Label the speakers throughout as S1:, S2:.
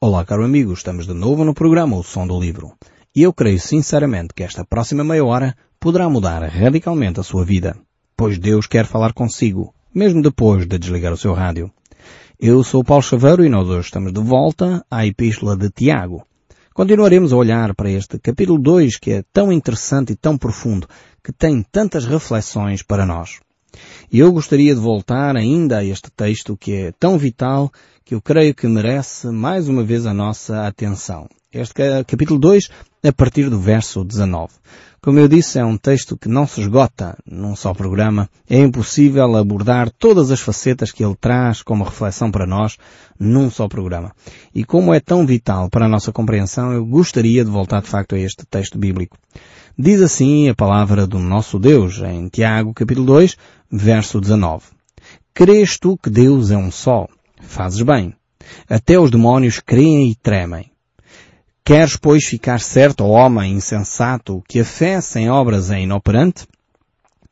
S1: Olá, caro amigo, estamos de novo no programa O Som do Livro. E eu creio sinceramente que esta próxima meia hora poderá mudar radicalmente a sua vida, pois Deus quer falar consigo, mesmo depois de desligar o seu rádio. Eu sou Paulo Chaveiro e nós hoje estamos de volta à Epístola de Tiago. Continuaremos a olhar para este capítulo 2 que é tão interessante e tão profundo, que tem tantas reflexões para nós. E eu gostaria de voltar ainda a este texto que é tão vital que eu creio que merece mais uma vez a nossa atenção. Este capítulo 2, a partir do verso 19. Como eu disse, é um texto que não se esgota num só programa. É impossível abordar todas as facetas que ele traz como reflexão para nós num só programa. E como é tão vital para a nossa compreensão, eu gostaria de voltar de facto a este texto bíblico. Diz assim a palavra do nosso Deus em Tiago capítulo 2, verso 19. Crês tu que Deus é um só? Fazes bem. Até os demónios creem e tremem. Queres, pois, ficar certo, ó homem insensato, que a fé sem obras é inoperante?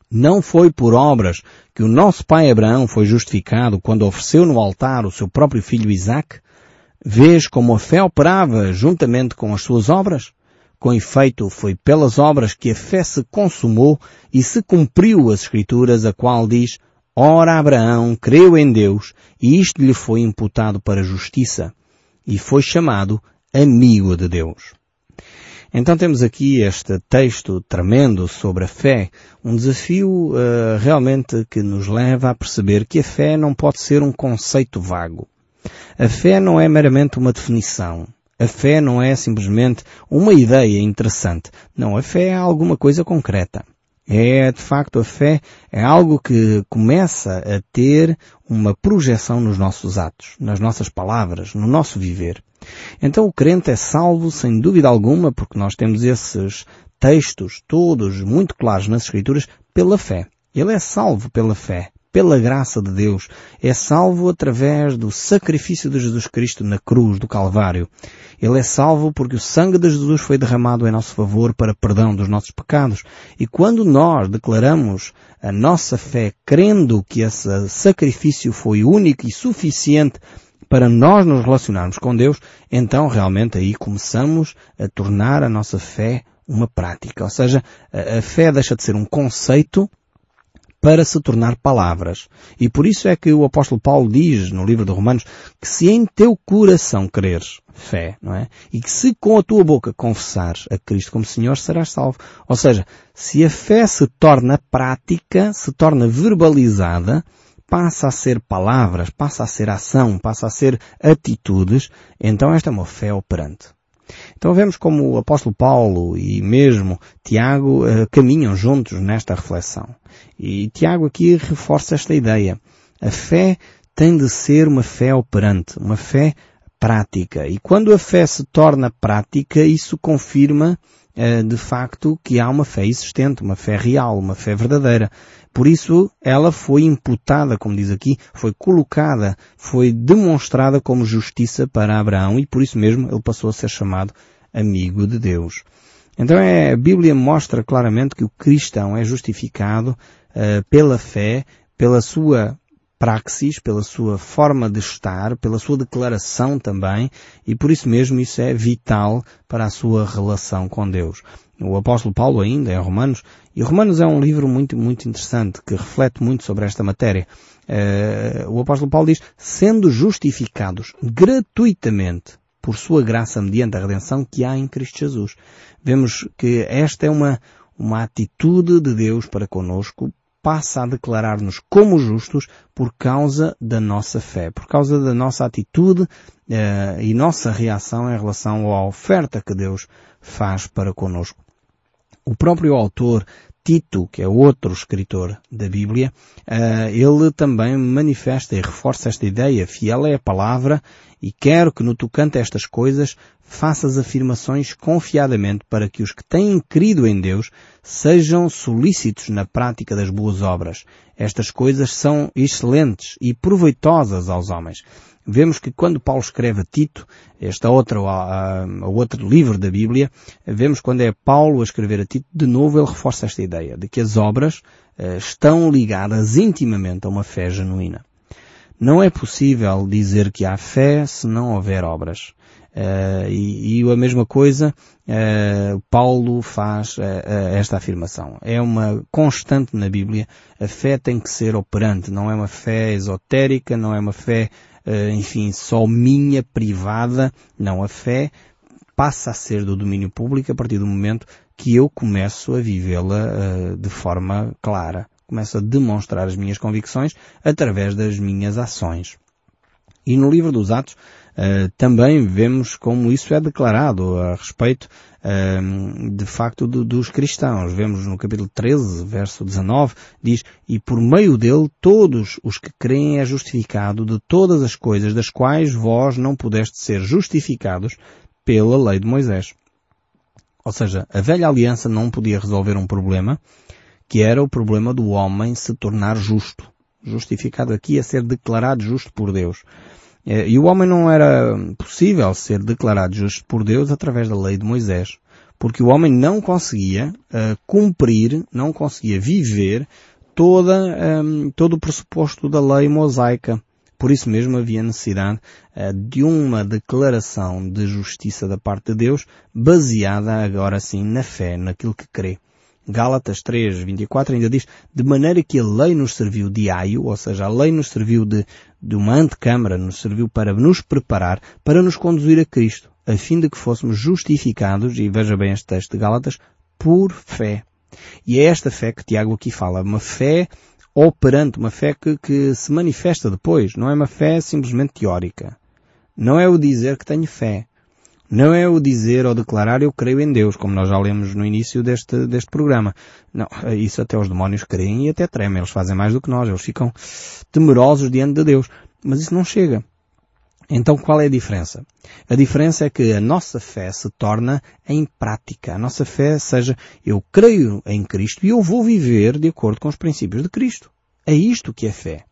S1: Não foi por obras que o nosso pai Abraão foi justificado quando ofereceu no altar o seu próprio filho Isaque? Vês como a fé operava juntamente com as suas obras? Com efeito, foi pelas obras que a fé se consumou e se cumpriu as Escrituras, a qual diz, Ora Abraão creu em Deus e isto lhe foi imputado para justiça e foi chamado amigo de Deus. Então temos aqui este texto tremendo sobre a fé, um desafio uh, realmente que nos leva a perceber que a fé não pode ser um conceito vago. A fé não é meramente uma definição. A fé não é simplesmente uma ideia interessante. Não, a fé é alguma coisa concreta. É, de facto, a fé é algo que começa a ter uma projeção nos nossos atos, nas nossas palavras, no nosso viver. Então o crente é salvo sem dúvida alguma, porque nós temos esses textos todos muito claros nas Escrituras, pela fé. Ele é salvo pela fé, pela graça de Deus. É salvo através do sacrifício de Jesus Cristo na cruz do Calvário. Ele é salvo porque o sangue de Jesus foi derramado em nosso favor para perdão dos nossos pecados. E quando nós declaramos a nossa fé crendo que esse sacrifício foi único e suficiente para nós nos relacionarmos com Deus, então realmente aí começamos a tornar a nossa fé uma prática. Ou seja, a fé deixa de ser um conceito para se tornar palavras. E por isso é que o apóstolo Paulo diz no livro de Romanos que se em teu coração creres, fé, não é? E que se com a tua boca confessares a Cristo como Senhor, serás salvo. Ou seja, se a fé se torna prática, se torna verbalizada, passa a ser palavras, passa a ser ação, passa a ser atitudes, então esta é uma fé operante. Então vemos como o apóstolo Paulo e mesmo Tiago uh, caminham juntos nesta reflexão. E Tiago aqui reforça esta ideia. A fé tem de ser uma fé operante, uma fé prática. E quando a fé se torna prática, isso confirma de facto que há uma fé existente, uma fé real, uma fé verdadeira. Por isso, ela foi imputada, como diz aqui, foi colocada, foi demonstrada como justiça para Abraão e por isso mesmo ele passou a ser chamado amigo de Deus. Então é, a Bíblia mostra claramente que o cristão é justificado uh, pela fé, pela sua praxis, pela sua forma de estar, pela sua declaração também, e por isso mesmo isso é vital para a sua relação com Deus o apóstolo Paulo ainda em Romanos, e Romanos é um livro muito, muito interessante que reflete muito sobre esta matéria. Uh, o apóstolo Paulo diz, sendo justificados gratuitamente por sua graça mediante a redenção que há em Cristo Jesus. Vemos que esta é uma, uma atitude de Deus para conosco, passa a declarar-nos como justos por causa da nossa fé, por causa da nossa atitude uh, e nossa reação em relação à oferta que Deus faz para conosco. O próprio autor Tito, que é outro escritor da Bíblia, uh, ele também manifesta e reforça esta ideia. Fiel é a palavra e quero que no tocante a estas coisas faças afirmações confiadamente para que os que têm crido em Deus sejam solícitos na prática das boas obras. Estas coisas são excelentes e proveitosas aos homens vemos que quando Paulo escreve a Tito, este outro, a, a outro livro da Bíblia, vemos quando é Paulo a escrever a Tito, de novo ele reforça esta ideia de que as obras uh, estão ligadas intimamente a uma fé genuína. Não é possível dizer que há fé se não houver obras. Uh, e, e, a mesma coisa, uh, Paulo faz uh, esta afirmação. É uma constante na Bíblia. A fé tem que ser operante. Não é uma fé esotérica, não é uma fé, enfim, só minha, privada. Não, a fé passa a ser do domínio público a partir do momento que eu começo a vivê-la de forma clara. Começo a demonstrar as minhas convicções através das minhas ações. E no livro dos Atos, Uh, também vemos como isso é declarado a respeito, de facto, do, dos cristãos. Vemos no capítulo 13, verso 19, diz, e por meio dele todos os que creem é justificado de todas as coisas das quais vós não pudeste ser justificados pela lei de Moisés. Ou seja, a velha aliança não podia resolver um problema, que era o problema do homem se tornar justo. Justificado aqui a ser declarado justo por Deus. É, e o homem não era possível ser declarado justo por Deus através da lei de Moisés, porque o homem não conseguia uh, cumprir, não conseguia viver toda, um, todo o pressuposto da lei mosaica. Por isso mesmo havia necessidade uh, de uma declaração de justiça da parte de Deus, baseada agora sim na fé, naquilo que crê. Gálatas 3, 24 ainda diz, de maneira que a lei nos serviu de aio, ou seja, a lei nos serviu de, de uma antecâmara, nos serviu para nos preparar, para nos conduzir a Cristo, a fim de que fôssemos justificados, e veja bem este texto de Gálatas, por fé. E é esta fé que Tiago aqui fala, uma fé operante, uma fé que, que se manifesta depois, não é uma fé simplesmente teórica. Não é o dizer que tenho fé, não é o dizer ou declarar eu creio em Deus, como nós já lemos no início deste, deste programa. Não, isso até os demónios creem e até tremem. Eles fazem mais do que nós. Eles ficam temerosos diante de Deus. Mas isso não chega. Então qual é a diferença? A diferença é que a nossa fé se torna em prática. A nossa fé seja eu creio em Cristo e eu vou viver de acordo com os princípios de Cristo. É isto que é fé.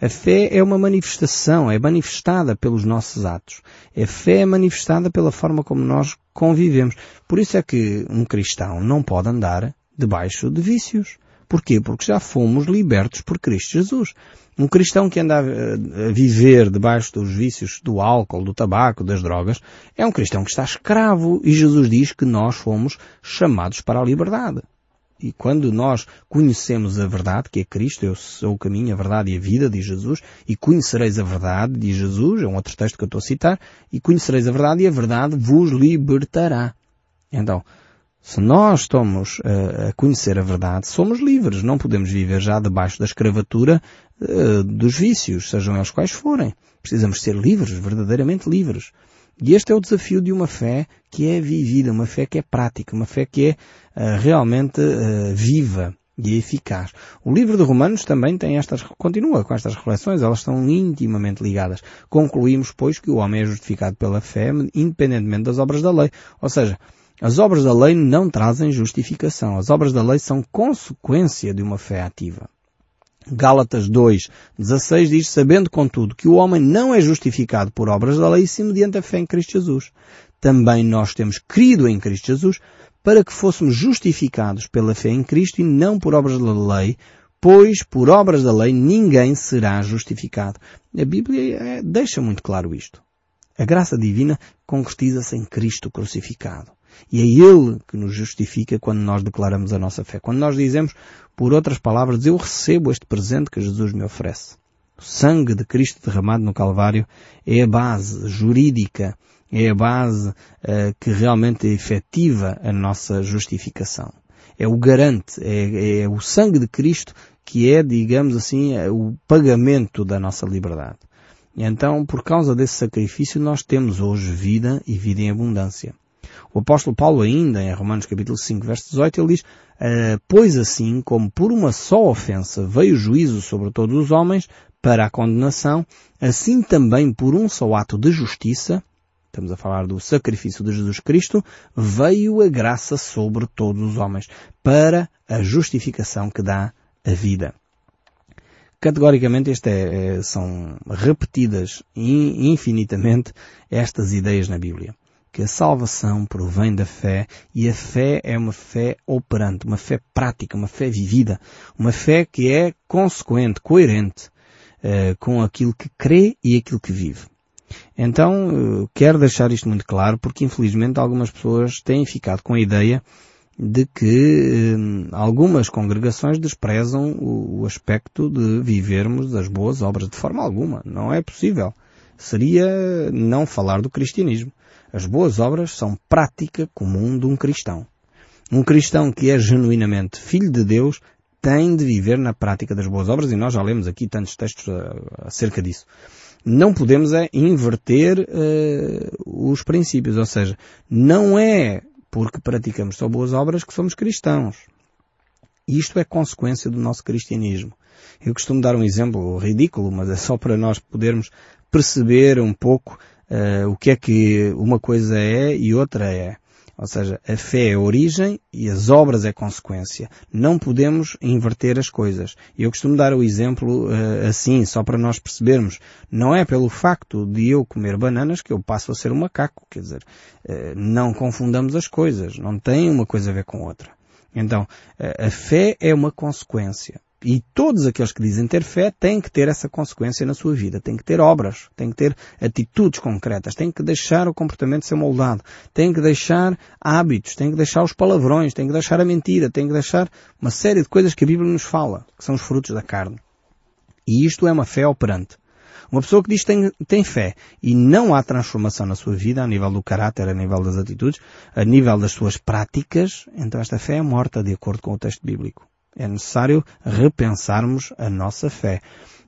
S1: A fé é uma manifestação, é manifestada pelos nossos atos. A fé é manifestada pela forma como nós convivemos. Por isso é que um cristão não pode andar debaixo de vícios. Porquê? Porque já fomos libertos por Cristo Jesus. Um cristão que anda a viver debaixo dos vícios do álcool, do tabaco, das drogas, é um cristão que está escravo e Jesus diz que nós fomos chamados para a liberdade. E quando nós conhecemos a verdade, que é Cristo, eu sou o caminho, a verdade e a vida, diz Jesus, e conhecereis a verdade, diz Jesus, é um outro texto que eu estou a citar, e conhecereis a verdade e a verdade vos libertará. Então, se nós estamos uh, a conhecer a verdade, somos livres, não podemos viver já debaixo da escravatura uh, dos vícios, sejam eles quais forem. Precisamos ser livres, verdadeiramente livres. E este é o desafio de uma fé que é vivida, uma fé que é prática, uma fé que é uh, realmente uh, viva e eficaz. O livro de Romanos também tem estas, continua com estas reflexões, elas estão intimamente ligadas. Concluímos, pois, que o homem é justificado pela fé, independentemente das obras da lei. Ou seja, as obras da lei não trazem justificação. As obras da lei são consequência de uma fé ativa. Gálatas 2, 16 diz, sabendo contudo que o homem não é justificado por obras da lei, sim mediante a fé em Cristo Jesus. Também nós temos crido em Cristo Jesus para que fôssemos justificados pela fé em Cristo e não por obras da lei, pois por obras da lei ninguém será justificado. A Bíblia é, deixa muito claro isto. A graça divina concretiza-se em Cristo crucificado. E é Ele que nos justifica quando nós declaramos a nossa fé. Quando nós dizemos, por outras palavras, eu recebo este presente que Jesus me oferece. O sangue de Cristo derramado no Calvário é a base jurídica, é a base uh, que realmente efetiva a nossa justificação. É o garante, é, é o sangue de Cristo que é, digamos assim, é o pagamento da nossa liberdade. Então, por causa desse sacrifício, nós temos hoje vida e vida em abundância. O apóstolo Paulo ainda, em Romanos capítulo 5, verso 18, ele diz, ah, pois assim como por uma só ofensa veio o juízo sobre todos os homens para a condenação, assim também por um só ato de justiça, estamos a falar do sacrifício de Jesus Cristo, veio a graça sobre todos os homens, para a justificação que dá a vida. Categoricamente, este é, é, são repetidas infinitamente estas ideias na Bíblia que a salvação provém da fé e a fé é uma fé operante, uma fé prática, uma fé vivida, uma fé que é consequente, coerente. uh, com aquilo que crê e aquilo que vive. Então, uh, quero deixar isto muito claro porque infelizmente algumas pessoas têm ficado com a ideia de que uh, algumas congregações desprezam o, o aspecto de vivermos as boas obras de forma alguma. Não é possível. Seria não falar do cristianismo. As boas obras são prática comum de um cristão. Um cristão que é genuinamente filho de Deus tem de viver na prática das boas obras e nós já lemos aqui tantos textos acerca disso. Não podemos é inverter uh, os princípios, ou seja, não é porque praticamos só boas obras que somos cristãos. Isto é consequência do nosso cristianismo. Eu costumo dar um exemplo ridículo, mas é só para nós podermos perceber um pouco uh, o que é que uma coisa é e outra é. Ou seja, a fé é origem e as obras é consequência. Não podemos inverter as coisas. Eu costumo dar o exemplo uh, assim, só para nós percebermos. Não é pelo facto de eu comer bananas que eu passo a ser um macaco. Quer dizer, uh, não confundamos as coisas. Não tem uma coisa a ver com outra. Então, a fé é uma consequência. E todos aqueles que dizem ter fé têm que ter essa consequência na sua vida. Têm que ter obras, têm que ter atitudes concretas, têm que deixar o comportamento ser moldado, têm que deixar hábitos, têm que deixar os palavrões, têm que deixar a mentira, têm que deixar uma série de coisas que a Bíblia nos fala, que são os frutos da carne. E isto é uma fé operante. Uma pessoa que diz que tem, tem fé e não há transformação na sua vida, a nível do caráter, a nível das atitudes, a nível das suas práticas, então esta fé é morta de acordo com o texto bíblico. É necessário repensarmos a nossa fé.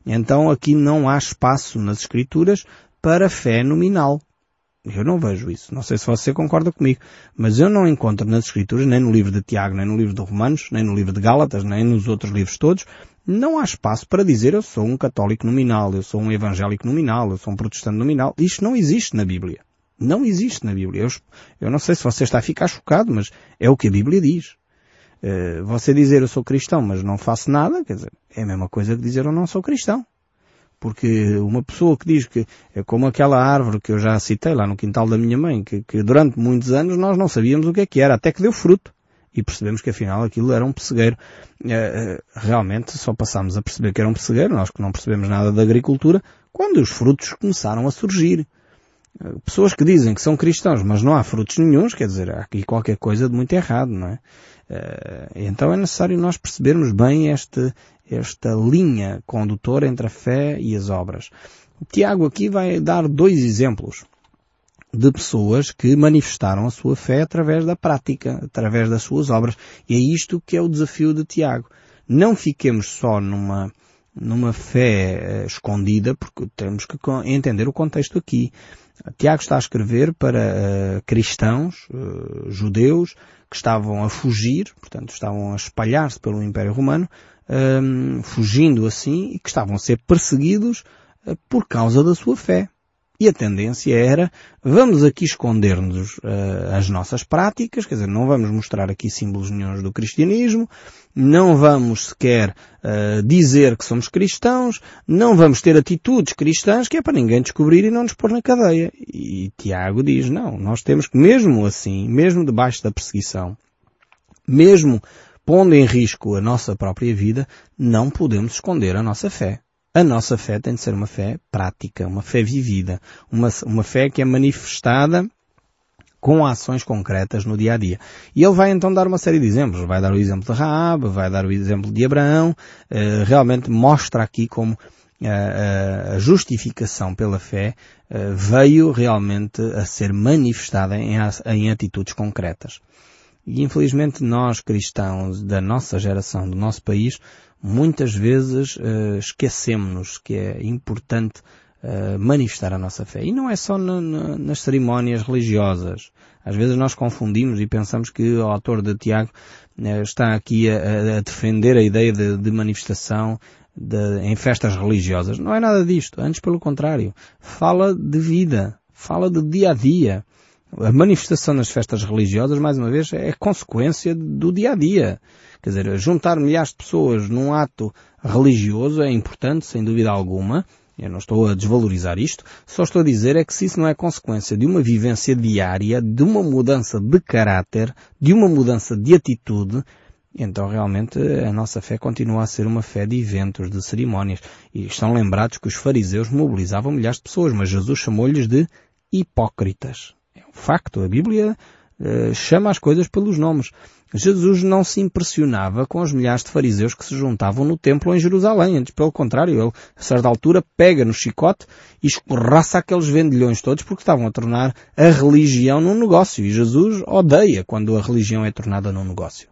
S1: Então aqui não há espaço nas Escrituras para fé nominal. Eu não vejo isso. Não sei se você concorda comigo. Mas eu não encontro nas Escrituras, nem no livro de Tiago, nem no livro de Romanos, nem no livro de Gálatas, nem nos outros livros todos, não há espaço para dizer eu sou um católico nominal, eu sou um evangélico nominal, eu sou um protestante nominal. Isto não existe na Bíblia. Não existe na Bíblia. Eu, eu não sei se você está a ficar chocado, mas é o que a Bíblia diz. Eh, você dizer eu sou cristão, mas não faço nada, quer dizer, é a mesma coisa que dizer eu não sou cristão. Porque uma pessoa que diz que é como aquela árvore que eu já citei lá no quintal da minha mãe, que, que durante muitos anos nós não sabíamos o que é que era, até que deu fruto. E percebemos que afinal aquilo era um pessegueiro. Eh, realmente só passámos a perceber que era um pessegueiro, nós que não percebemos nada da agricultura, quando os frutos começaram a surgir. Eh, pessoas que dizem que são cristãos, mas não há frutos nenhums, quer dizer, há aqui qualquer coisa de muito errado, não é? Eh, então é necessário nós percebermos bem esta linha condutora entre a fé e as obras. O Tiago aqui vai dar dois exemplos de pessoas que manifestaram a sua fé através da prática, através das suas obras. E é isto que é o desafio de Tiago. Não fiquemos só numa, numa fé uh, escondida, porque temos que entender o contexto aqui. Tiago está a escrever para uh, cristãos, uh, judeus, que estavam a fugir, portanto estavam a espalhar-se pelo Império Romano, um, fugindo assim, e que estavam a ser perseguidos uh, por causa da sua fé. E a tendência era, vamos aqui esconder-nos uh, as nossas práticas, quer dizer, não vamos mostrar aqui símbolos nenhums do cristianismo, não vamos sequer uh, dizer que somos cristãos, não vamos ter atitudes cristãs que é para ninguém descobrir e não nos pôr na cadeia. E Tiago diz, não, nós temos que mesmo assim, mesmo debaixo da perseguição, mesmo pondo em risco a nossa própria vida, não podemos esconder a nossa fé. A nossa fé tem de ser uma fé prática, uma fé vivida, uma, uma fé que é manifestada com ações concretas no dia a dia. E ele vai então dar uma série de exemplos. Vai dar o exemplo de Raab, vai dar o exemplo de Abraão. Uh, realmente mostra aqui como uh, a justificação pela fé uh, veio realmente a ser manifestada em, em atitudes concretas. E infelizmente nós cristãos da nossa geração, do nosso país, muitas vezes uh, esquecemos que é importante uh, manifestar a nossa fé. E não é só na, na, nas cerimónias religiosas. Às vezes nós confundimos e pensamos que o autor de Tiago uh, está aqui a, a, defender a ideia de, de manifestação de, em festas religiosas. Não é nada disto. Antes, pelo contrário. Fala de vida. Fala de dia a dia. A manifestação nas festas religiosas, mais uma vez, é consequência do dia a dia. Quer dizer, juntar milhares de pessoas num ato religioso é importante, sem dúvida alguma. Eu não estou a desvalorizar isto, só estou a dizer é que se isso não é consequência de uma vivência diária, de uma mudança de caráter, de uma mudança de atitude, Então realmente a nossa fé continua a ser uma fé de eventos, de cerimónias. E estão lembrados que os fariseus mobilizavam milhares de pessoas, mas Jesus chamou-lhes de hipócritas. Facto. A Bíblia uh, chama as coisas pelos nomes. Jesus não se impressionava com os milhares de fariseus que se juntavam no templo em Jerusalém. Antes, pelo contrário, ele, a certa altura, pega no chicote e escorraça aqueles vendilhões todos porque estavam a tornar a religião num negócio. E Jesus odeia quando a religião é tornada num negócio.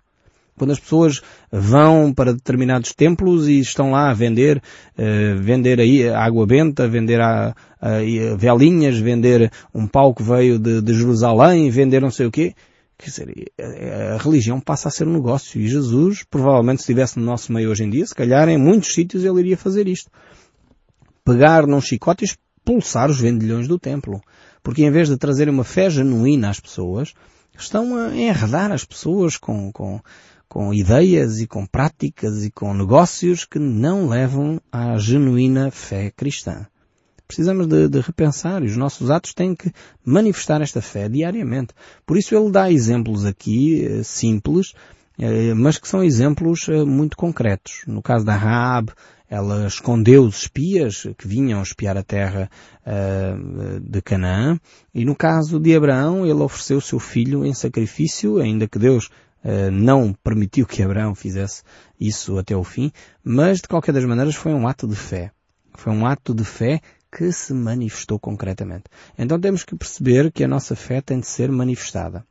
S1: Quando as pessoas vão para determinados templos e estão lá a vender, uh, vender aí água benta, vender a, a, a, velinhas, vender um pau que veio de, de Jerusalém, vender não sei o quê, Quer dizer, a religião passa a ser um negócio e Jesus, provavelmente se estivesse no nosso meio hoje em dia, se calhar em muitos sítios ele iria fazer isto. Pegar num chicote e expulsar os vendilhões do templo. Porque em vez de trazer uma fé genuína às pessoas, estão a enredar as pessoas com, com, com ideias e com práticas e com negócios que não levam à genuína fé cristã. Precisamos de, de, repensar e os nossos atos têm que manifestar esta fé diariamente. Por isso ele dá exemplos aqui eh, simples, eh, mas que são exemplos eh, muito concretos. No caso da Raab, ela escondeu os espias que vinham espiar a terra de Canaã. E no caso de Abraão, ele ofereceu seu filho em sacrifício, ainda que Deus não permitiu que Abraão fizesse isso até o fim. Mas, de qualquer das maneiras, foi um ato de fé. Foi um ato de fé que se manifestou concretamente. Então temos que perceber que a nossa fé tem de ser manifestada.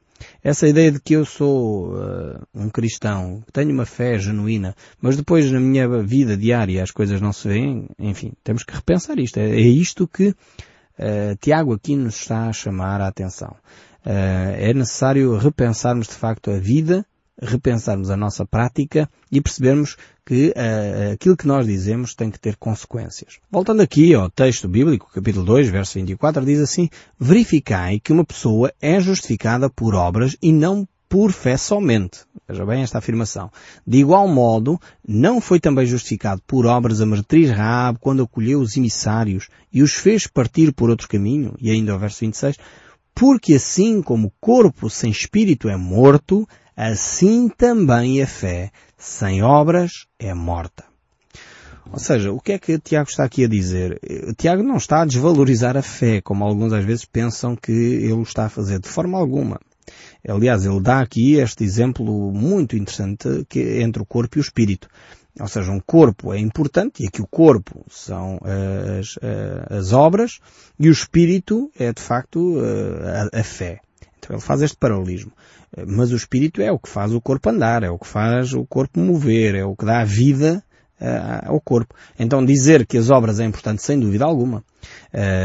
S1: Essa ideia de que eu sou uh, um cristão, tenho uma fé genuína, mas depois na minha vida diária as coisas não se veem, enfim, temos que repensar isto. É, é isto que uh, Tiago aqui nos está a chamar a atenção. Uh, é necessário repensarmos de facto a vida repensarmos a nossa prática e percebermos que uh, aquilo que nós dizemos tem que ter consequências. Voltando aqui ao texto bíblico, capítulo 2, verso 24, diz assim, verificai que uma pessoa é justificada por obras e não por fé somente. Veja bem esta afirmação. De igual modo, não foi também justificado por obras a meretriz Raab quando acolheu os emissários e os fez partir por outro caminho, e ainda ao verso 26, porque assim como o corpo sem espírito é morto, assim também a fé sem obras é morta. Ou seja, o que é que Tiago está aqui a dizer? Tiago não está a desvalorizar a fé, como alguns às vezes pensam que ele está a fazer, de forma alguma. Aliás, ele dá aqui este exemplo muito interessante que entre o corpo e o espírito. Ou seja, um corpo é importante e aqui o corpo são as, as obras e o espírito é de facto a, a fé. Então ele faz este paralelismo. Mas o espírito é o que faz o corpo andar, é o que faz o corpo mover, é o que dá a vida ao corpo. Então dizer que as obras é importante sem dúvida alguma,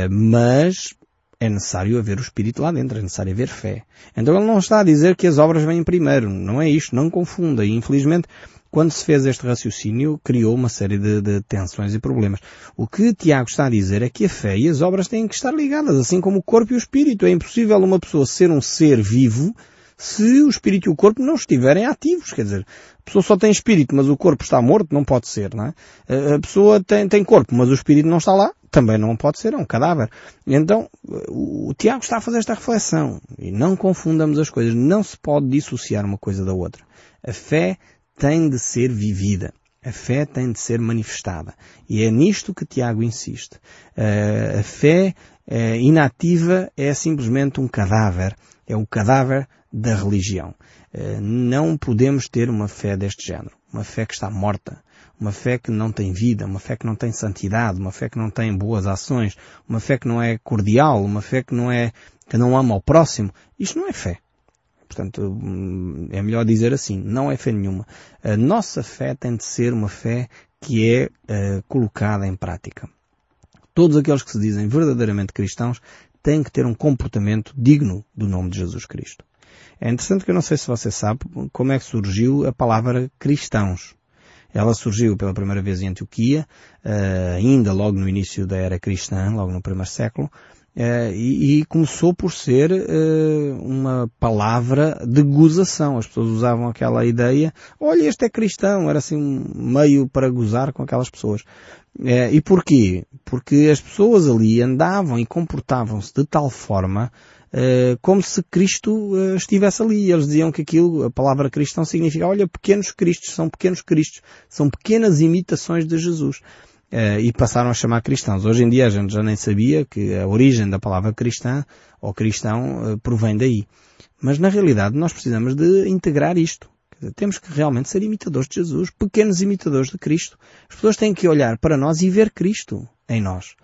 S1: mas é necessário haver o espírito lá dentro, é necessário haver fé. Então ele não está a dizer que as obras vêm primeiro, não é isto, não confunda. E infelizmente quando se fez este raciocínio, criou uma série de, de, tensões e problemas. O que Tiago está a dizer é que a fé e as obras têm que estar ligadas, assim como o corpo e o espírito. É impossível uma pessoa ser um ser vivo se o espírito e o corpo não estiverem ativos. Quer dizer, a pessoa só tem espírito, mas o corpo está morto, não pode ser, não é? A pessoa tem, tem corpo, mas o espírito não está lá, também não pode ser, é um cadáver. Então, o Tiago está a fazer esta reflexão. E não confundamos as coisas. Não se pode dissociar uma coisa da outra. A fé tem de ser vivida. A fé tem de ser manifestada. E é nisto que Tiago insiste. a fé inativa é simplesmente um cadáver. É o cadáver da religião. Eh, não podemos ter uma fé deste género. Uma fé que está morta. Uma fé que não tem vida. Uma fé que não tem santidade. Uma fé que não tem boas ações. Uma fé que não é cordial. Uma fé que não é, que não ama o próximo. Isto não é fé. Portanto, hum, é melhor dizer assim, não é fé nenhuma. A nossa fé tem de ser uma fé que é uh, colocada em prática. Todos aqueles que se dizem verdadeiramente cristãos têm que ter um comportamento digno do nome de Jesus Cristo. É interessante que eu não sei se você sabe como é que surgiu a palavra cristãos. Ela surgiu pela primeira vez em Antioquia, uh, ainda logo no início da era cristã, logo no primeiro século, uh, e, e, começou por ser uh, uma palavra de gozação. As pessoas usavam aquela ideia, olha, este é cristão, era assim um meio para gozar com aquelas pessoas. e porquê? Porque as pessoas ali andavam e comportavam-se de tal forma uh, como se Cristo uh, estivesse ali. Eles diziam que aquilo, a palavra cristão significa, olha, pequenos cristos, são pequenos cristos, são pequenas imitações de Jesus. Uh, e passaram a chamar cristãos. Hoje em dia a gente já nem sabia que a origem da palavra cristã ou cristão provém daí. Mas na realidade nós precisamos de integrar isto. Temos que realmente ser imitadores de Jesus, pequenos imitadores de Cristo. As pessoas têm que olhar para nós e ver Cristo em nós.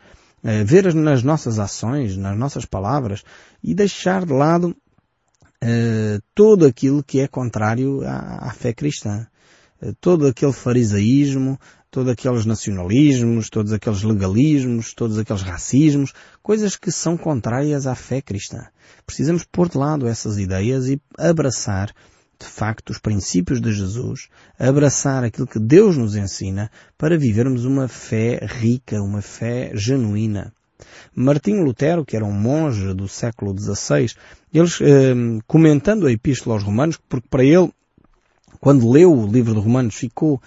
S1: Eh, ver nas nossas ações, nas nossas palavras e deixar de lado uh, todo aquilo que é contrário à, à fé cristã. Uh, todo aquele farisaísmo, todos aqueles nacionalismos, todos aqueles legalismos, todos aqueles racismos, coisas que são contrárias à fé cristã. Precisamos pôr de lado essas ideias e abraçar de facto, os princípios de Jesus, abraçar aquilo que Deus nos ensina para vivermos uma fé rica, uma fé genuína. Martinho Lutero, que era um monge do século XVI, eles, eh, comentando a Epístola aos Romanos, porque para ele, quando leu o livro de Romanos, ficou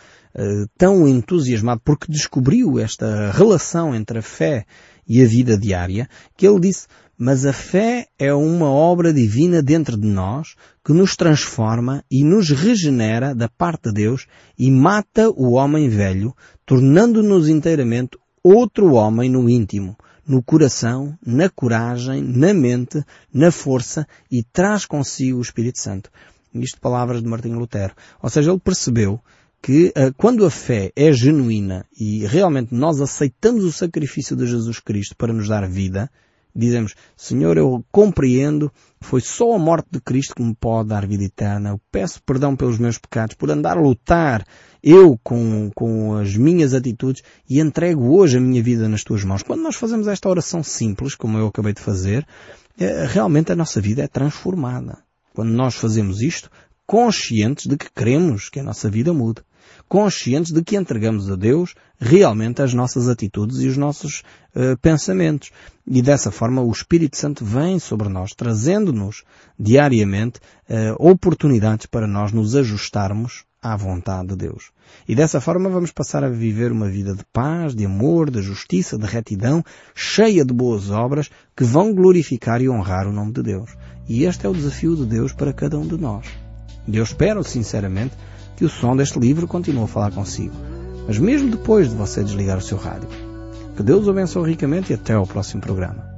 S1: eh, tão entusiasmado porque descobriu esta relação entre a fé e a vida diária, que ele disse, mas a fé é uma obra divina dentro de nós que nos transforma e nos regenera da parte de Deus e mata o homem velho, tornando-nos inteiramente outro homem no íntimo, no coração, na coragem, na mente, na força e traz consigo o Espírito Santo. Isto palavras de Martinho Lutero. Ou seja, ele percebeu que uh, quando a fé é genuína e realmente nós aceitamos o sacrifício de Jesus Cristo para nos dar vida, dizemos, Senhor, eu compreendo, foi só a morte de Cristo que me pode dar vida eterna. Eu peço perdão pelos meus pecados, por andar a lutar eu com, com as minhas atitudes e entrego hoje a minha vida nas tuas mãos. Quando nós fazemos esta oração simples, como eu acabei de fazer, é, realmente a nossa vida é transformada. Quando nós fazemos isto, conscientes de que queremos que a nossa vida mude conscientes de que entregamos a Deus realmente as nossas atitudes e os nossos uh, pensamentos. E dessa forma o Espírito Santo vem sobre nós, trazendo-nos diariamente uh, oportunidades para nós nos ajustarmos à vontade de Deus. E dessa forma vamos passar a viver uma vida de paz, de amor, de justiça, de retidão, cheia de boas obras que vão glorificar e honrar o nome de Deus. E este é o desafio de Deus para cada um de nós. Eu espero sinceramente que o som deste livro continue a falar consigo, mas mesmo depois de você desligar o seu rádio. Que Deus o abençoe ricamente e até ao próximo programa.